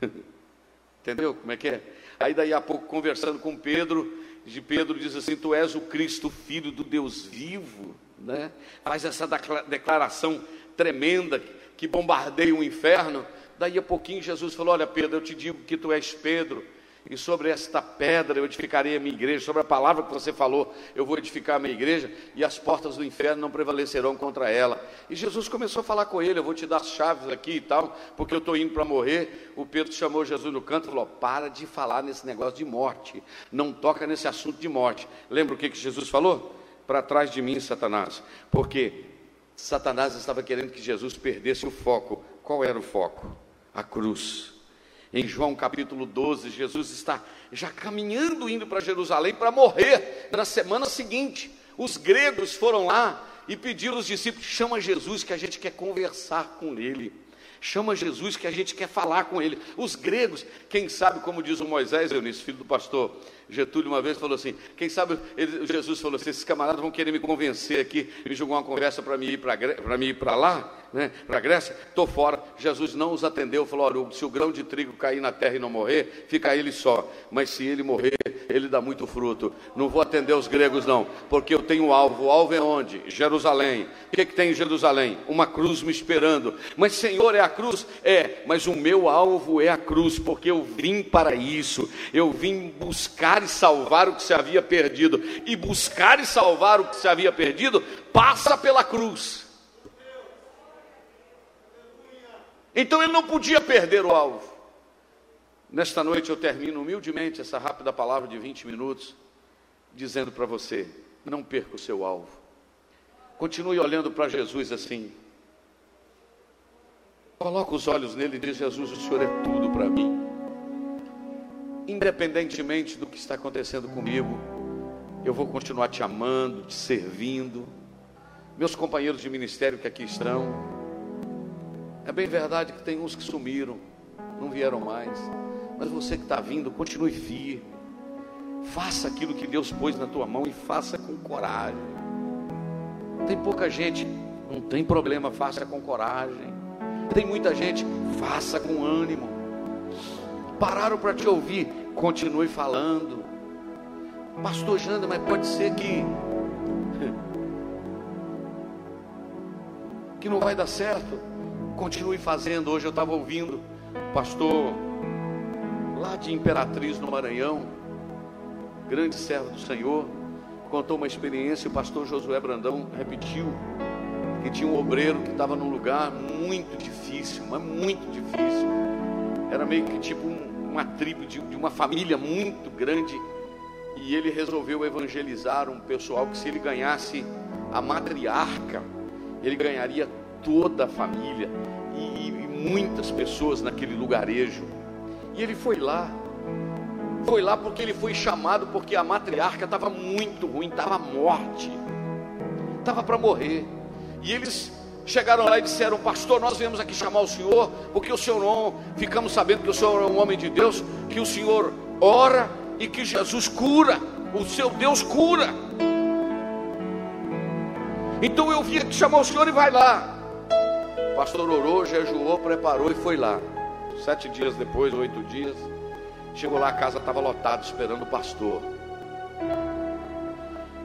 <laughs> Entendeu como é que é? Aí daí a pouco, conversando com Pedro, de Pedro diz assim: Tu és o Cristo, filho do Deus vivo, né? Faz essa declaração tremenda que bombardeia o inferno. Daí a pouquinho Jesus falou: Olha, Pedro, eu te digo que tu és Pedro, e sobre esta pedra eu edificarei a minha igreja, sobre a palavra que você falou, eu vou edificar a minha igreja, e as portas do inferno não prevalecerão contra ela. E Jesus começou a falar com ele: Eu vou te dar as chaves aqui e tal, porque eu estou indo para morrer. O Pedro chamou Jesus no canto e falou: Para de falar nesse negócio de morte, não toca nesse assunto de morte. Lembra o que, que Jesus falou? Para trás de mim, Satanás, porque Satanás estava querendo que Jesus perdesse o foco. Qual era o foco? a cruz. Em João capítulo 12, Jesus está já caminhando, indo para Jerusalém para morrer na semana seguinte. Os gregos foram lá e pediram aos discípulos: chama Jesus que a gente quer conversar com ele. Chama Jesus que a gente quer falar com ele. Os gregos, quem sabe, como diz o Moisés, Eunice, filho do pastor Getúlio, uma vez falou assim: quem sabe, ele, Jesus falou assim: esses camaradas vão querer me convencer aqui, me jogar uma conversa para mim ir para lá né, para a Grécia, estou fora. Jesus não os atendeu, falou: olha, se o grão de trigo cair na terra e não morrer, fica ele só. Mas se ele morrer, ele dá muito fruto. Não vou atender os gregos, não, porque eu tenho alvo. O alvo é onde? Jerusalém. O que, que tem em Jerusalém? Uma cruz me esperando. Mas, Senhor, é a cruz? É, mas o meu alvo é a cruz, porque eu vim para isso. Eu vim buscar e salvar o que se havia perdido. E buscar e salvar o que se havia perdido passa pela cruz. Então ele não podia perder o alvo. Nesta noite eu termino humildemente essa rápida palavra de 20 minutos, dizendo para você: não perca o seu alvo. Continue olhando para Jesus assim. Coloca os olhos nele e diz: Jesus, o Senhor é tudo para mim. Independentemente do que está acontecendo comigo, eu vou continuar te amando, te servindo. Meus companheiros de ministério que aqui estão, é bem verdade que tem uns que sumiram, não vieram mais. Mas você que está vindo, continue firme. Faça aquilo que Deus pôs na tua mão e faça com coragem. Tem pouca gente, não tem problema, faça com coragem. Tem muita gente, faça com ânimo. Pararam para te ouvir, continue falando. Pastor Janda, mas pode ser que <laughs> que não vai dar certo continue fazendo. Hoje eu estava ouvindo o pastor lá de Imperatriz, no Maranhão, grande servo do Senhor, contou uma experiência. O pastor Josué Brandão repetiu que tinha um obreiro que estava num lugar muito difícil, mas muito difícil. Era meio que tipo um, uma tribo de, de uma família muito grande. E ele resolveu evangelizar um pessoal que, se ele ganhasse a matriarca, ele ganharia toda a família e, e muitas pessoas naquele lugarejo. E ele foi lá, foi lá porque ele foi chamado, porque a matriarca estava muito ruim, estava morte, estava para morrer. E eles chegaram lá e disseram: Pastor, nós viemos aqui chamar o senhor, porque o senhor não, ficamos sabendo que o senhor é um homem de Deus, que o senhor ora e que Jesus cura, o seu Deus cura. Então eu vim aqui chamar o senhor e vai lá pastor orou, jejuou, preparou e foi lá. Sete dias depois, oito dias, chegou lá, a casa estava lotada, esperando o pastor.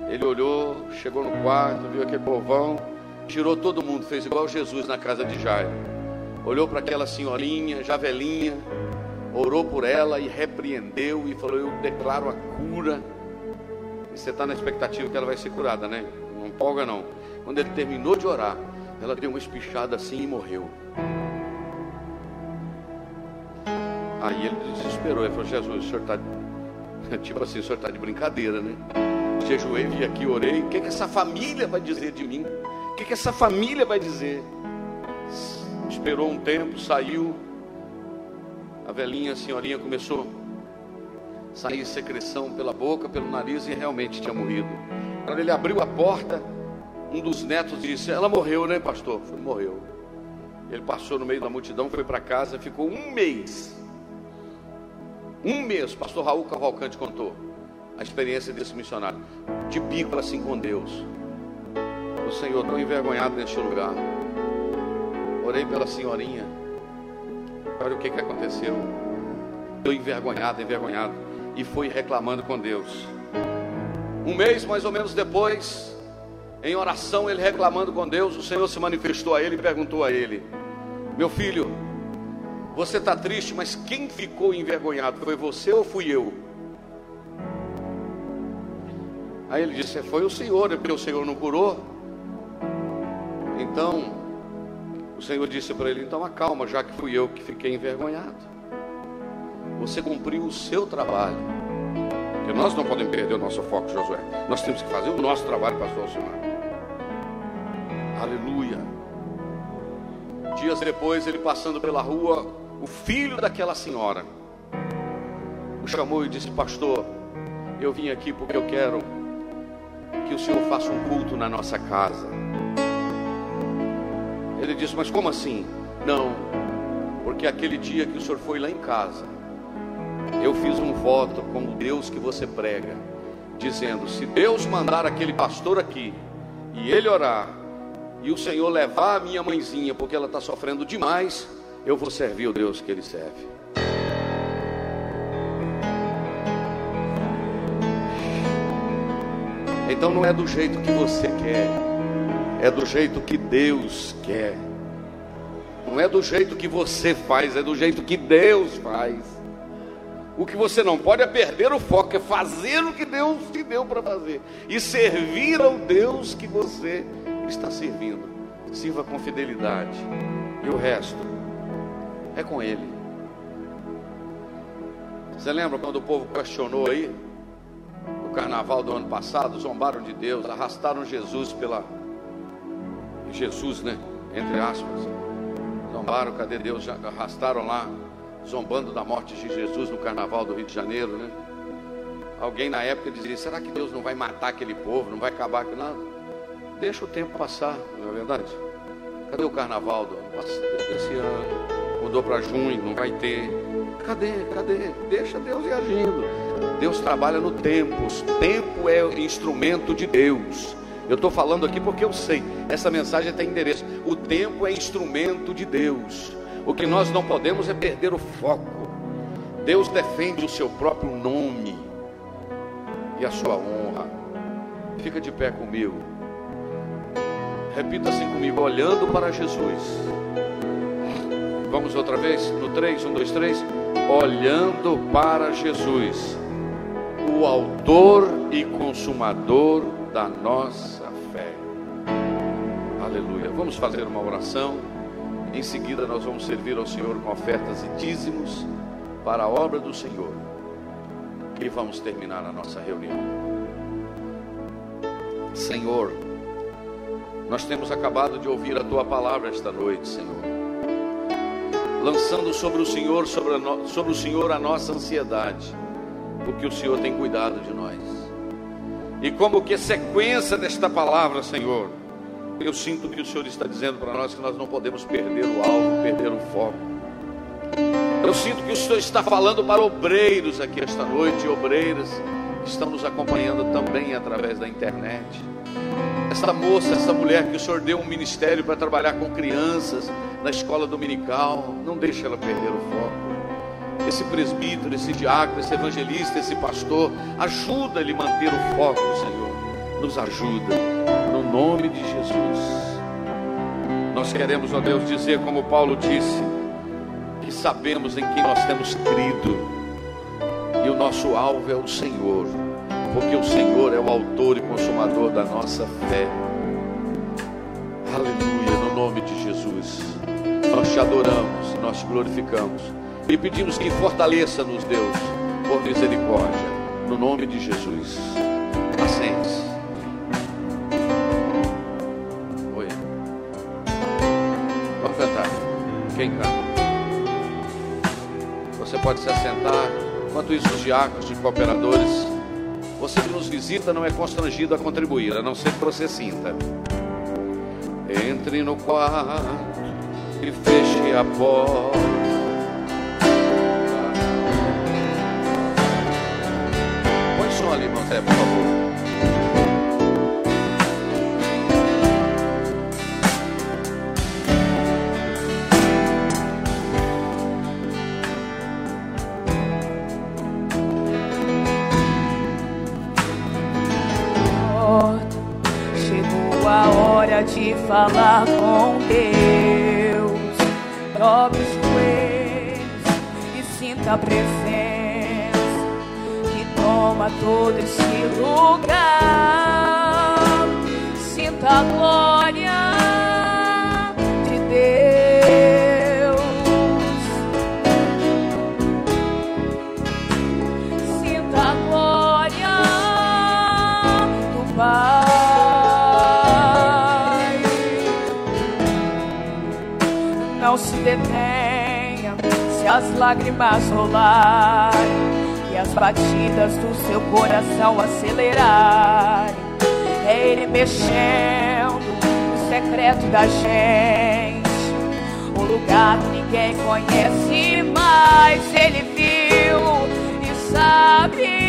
Ele olhou, chegou no quarto, viu aquele povão, tirou todo mundo, fez igual Jesus na casa de Jairo. Olhou para aquela senhorinha, já velhinha, orou por ela e repreendeu e falou: Eu declaro a cura. E você está na expectativa que ela vai ser curada, né? Não empolga não. Quando ele terminou de orar, ela deu uma espichada assim e morreu. Aí ele desesperou, ele falou: Jesus, o senhor está. <laughs> Tipo assim, o senhor está de brincadeira, né? Jejuei, vim aqui, orei. O que, que essa família vai dizer de mim? Que, que essa família vai dizer? Esperou um tempo, saiu. A velhinha, a senhorinha começou a sair secreção pela boca, pelo nariz e realmente tinha morrido. Quando ele abriu a porta, um dos netos disse: Ela morreu, né, pastor? Falei, morreu. Ele passou no meio da multidão, foi para casa, ficou um mês. Um mês, pastor Raul Cavalcante contou a experiência desse missionário, de bico assim com Deus. Senhor, estou envergonhado neste lugar. Orei pela senhorinha. Olha o que, que aconteceu. Estou envergonhado, envergonhado. E foi reclamando com Deus. Um mês mais ou menos depois, em oração, ele reclamando com Deus, o Senhor se manifestou a ele e perguntou a ele: Meu filho, você está triste, mas quem ficou envergonhado? Foi você ou fui eu? Aí ele disse: Foi o Senhor, é porque o Senhor não curou. Então, o Senhor disse para ele: Então acalma, já que fui eu que fiquei envergonhado. Você cumpriu o seu trabalho. Porque nós não podemos perder o nosso foco, Josué. Nós temos que fazer o nosso trabalho, pastor Alcimar. Aleluia. Dias depois, ele passando pela rua, o filho daquela senhora o chamou e disse: Pastor, eu vim aqui porque eu quero que o Senhor faça um culto na nossa casa. Ele disse: Mas como assim? Não, porque aquele dia que o Senhor foi lá em casa, eu fiz um voto com o Deus que você prega, dizendo: Se Deus mandar aquele pastor aqui e ele orar, e o Senhor levar a minha mãezinha, porque ela está sofrendo demais, eu vou servir o Deus que ele serve. Então não é do jeito que você quer, é do jeito que Deus quer. Não é do jeito que você faz, é do jeito que Deus faz. O que você não pode é perder o foco, é fazer o que Deus te deu para fazer e servir ao Deus que você está servindo. Sirva com fidelidade. E o resto é com Ele. Você lembra quando o povo questionou aí? No carnaval do ano passado, zombaram de Deus, arrastaram Jesus pela. Jesus, né? Entre aspas. Zombaram, cadê Deus? Já arrastaram lá, zombando da morte de Jesus no carnaval do Rio de Janeiro, né? Alguém na época dizia: será que Deus não vai matar aquele povo, não vai acabar com nada? Deixa o tempo passar, não é verdade? Cadê o carnaval do, desse ano? Mudou para junho, não vai ter. Cadê? Cadê? Deixa Deus ir agindo. Deus trabalha no tempo. O tempo é instrumento de Deus. Eu estou falando aqui porque eu sei. Essa mensagem tem endereço. O tempo é instrumento de Deus. O que nós não podemos é perder o foco. Deus defende o seu próprio nome e a sua honra. Fica de pé comigo. Repita assim comigo, olhando para Jesus. Vamos outra vez? No 3, 1, 2, 3. Olhando para Jesus, o Autor e Consumador da nossa fé. Aleluia. Vamos fazer uma oração. Em seguida, nós vamos servir ao Senhor com ofertas e dízimos para a obra do Senhor. E vamos terminar a nossa reunião. Senhor, nós temos acabado de ouvir a tua palavra esta noite, Senhor. Lançando sobre o Senhor, sobre, no, sobre o Senhor a nossa ansiedade, porque o Senhor tem cuidado de nós. E como que sequência desta palavra, Senhor, eu sinto que o Senhor está dizendo para nós que nós não podemos perder o alvo, perder o foco. Eu sinto que o Senhor está falando para obreiros aqui esta noite, obreiras que estão nos acompanhando também através da internet. Essa moça, essa mulher que o Senhor deu um ministério para trabalhar com crianças na escola dominical, não deixe ela perder o foco. Esse presbítero, esse diácono, esse evangelista, esse pastor, ajuda ele a manter o foco, Senhor. Nos ajuda, no nome de Jesus. nós queremos, ó Deus, dizer como Paulo disse, que sabemos em quem nós temos crido, e o nosso alvo é o Senhor, porque o Senhor é o autor e consumador da nossa fé. Aleluia, no nome de Jesus. Nós te adoramos, nós te glorificamos e pedimos que fortaleça-nos, Deus, por misericórdia, no nome de Jesus. Assente. Oi. Vamos cantar. Quem canta? Você pode se assentar. Enquanto isso, os diáconos e cooperadores, você que nos visita não é constrangido a contribuir, a não ser que você sinta. Entre no quarto e feche a porta. Ali, irmão Zé, por favor.
De falar com Deus. Dobre os joelhos e sinta a presença toma todo esse lugar. Sinta a glória de Deus. Sinta a glória do Pai. Não se detenha se as lágrimas rolarem batidas do seu coração acelerarem. É Ele mexendo no secreto da gente, o lugar que ninguém conhece, mas Ele viu e sabe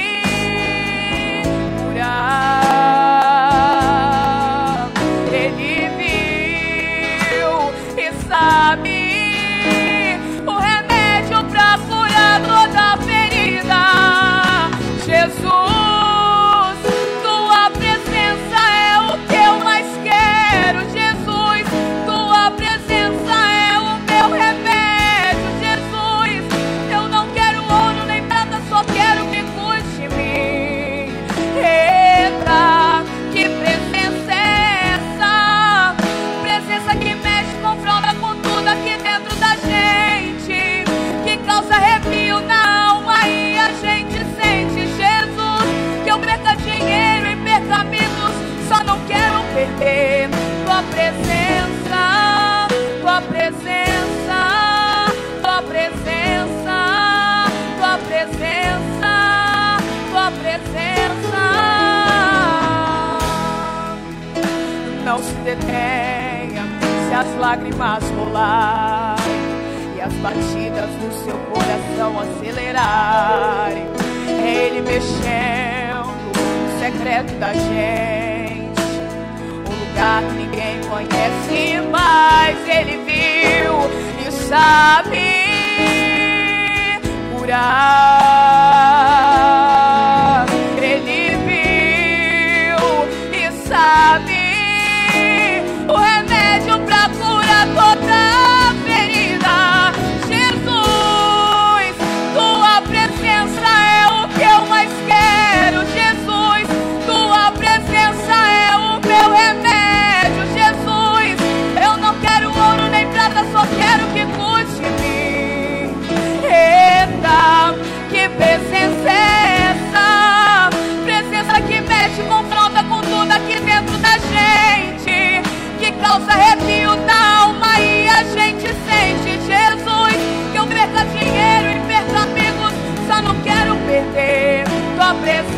tua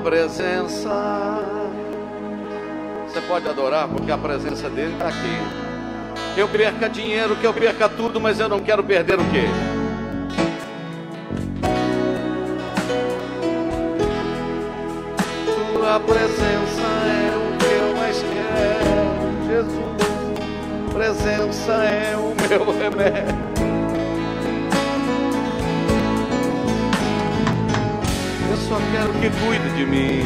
presença.
Você pode adorar porque a presença dele está aqui. Que eu perca dinheiro, que eu perca tudo, mas eu não quero perder o quê? Tua presença é o que eu mais quero, Jesus. Presença é o meu remédio. Só quero que cuide de mim.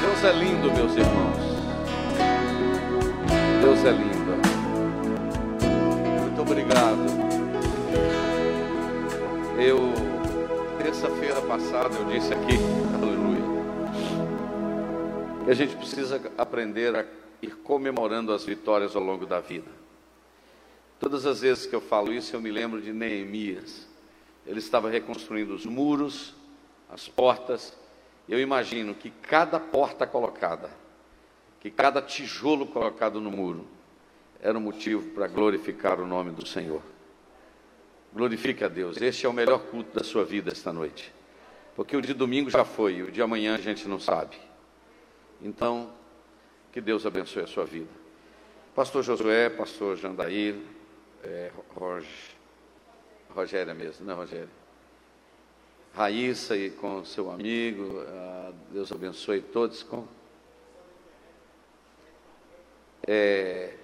Deus é lindo, meus irmãos. Deus é lindo. Muito obrigado. Eu, terça-feira passada, eu disse aqui, aleluia, que a gente precisa aprender a ir comemorando as vitórias ao longo da vida. Todas as vezes que eu falo isso, eu me lembro de Neemias. Ele estava reconstruindo os muros, as portas. Eu imagino que cada porta colocada, que cada tijolo colocado no muro, era um motivo para glorificar o nome do Senhor. Glorifique a Deus. Este é o melhor culto da sua vida esta noite. Porque o de domingo já foi, o de amanhã a gente não sabe. Então, que Deus abençoe a sua vida. Pastor Josué, pastor Jandair, é, Roger, Rogéria mesmo, né, Rogério? Raíssa e com seu amigo, ah, Deus abençoe todos. Com... É,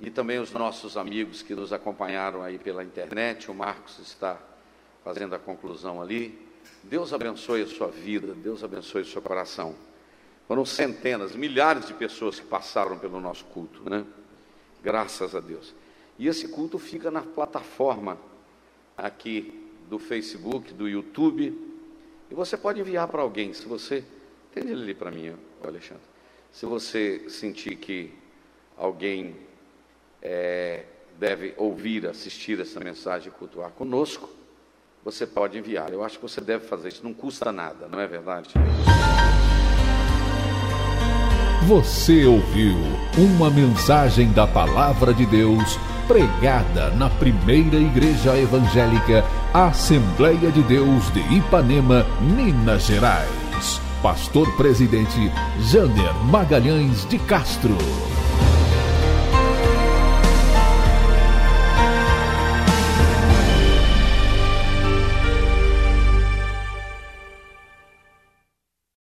e também os nossos amigos que nos acompanharam aí pela internet, o Marcos está fazendo a conclusão ali. Deus abençoe a sua vida, Deus abençoe o seu coração. Foram centenas, milhares de pessoas que passaram pelo nosso culto, né? Graças a Deus. E esse culto fica na plataforma aqui do Facebook, do YouTube, e você pode enviar para alguém, se você. Ele ali para mim, Alexandre. Se você sentir que alguém é, deve ouvir, assistir essa mensagem e cultuar conosco, você pode enviar. Eu acho que você deve fazer isso, não custa nada, não é verdade?
Você ouviu uma mensagem da Palavra de Deus pregada na primeira igreja evangélica Assembleia de Deus de Ipanema, Minas Gerais. Pastor presidente Jander Magalhães de Castro.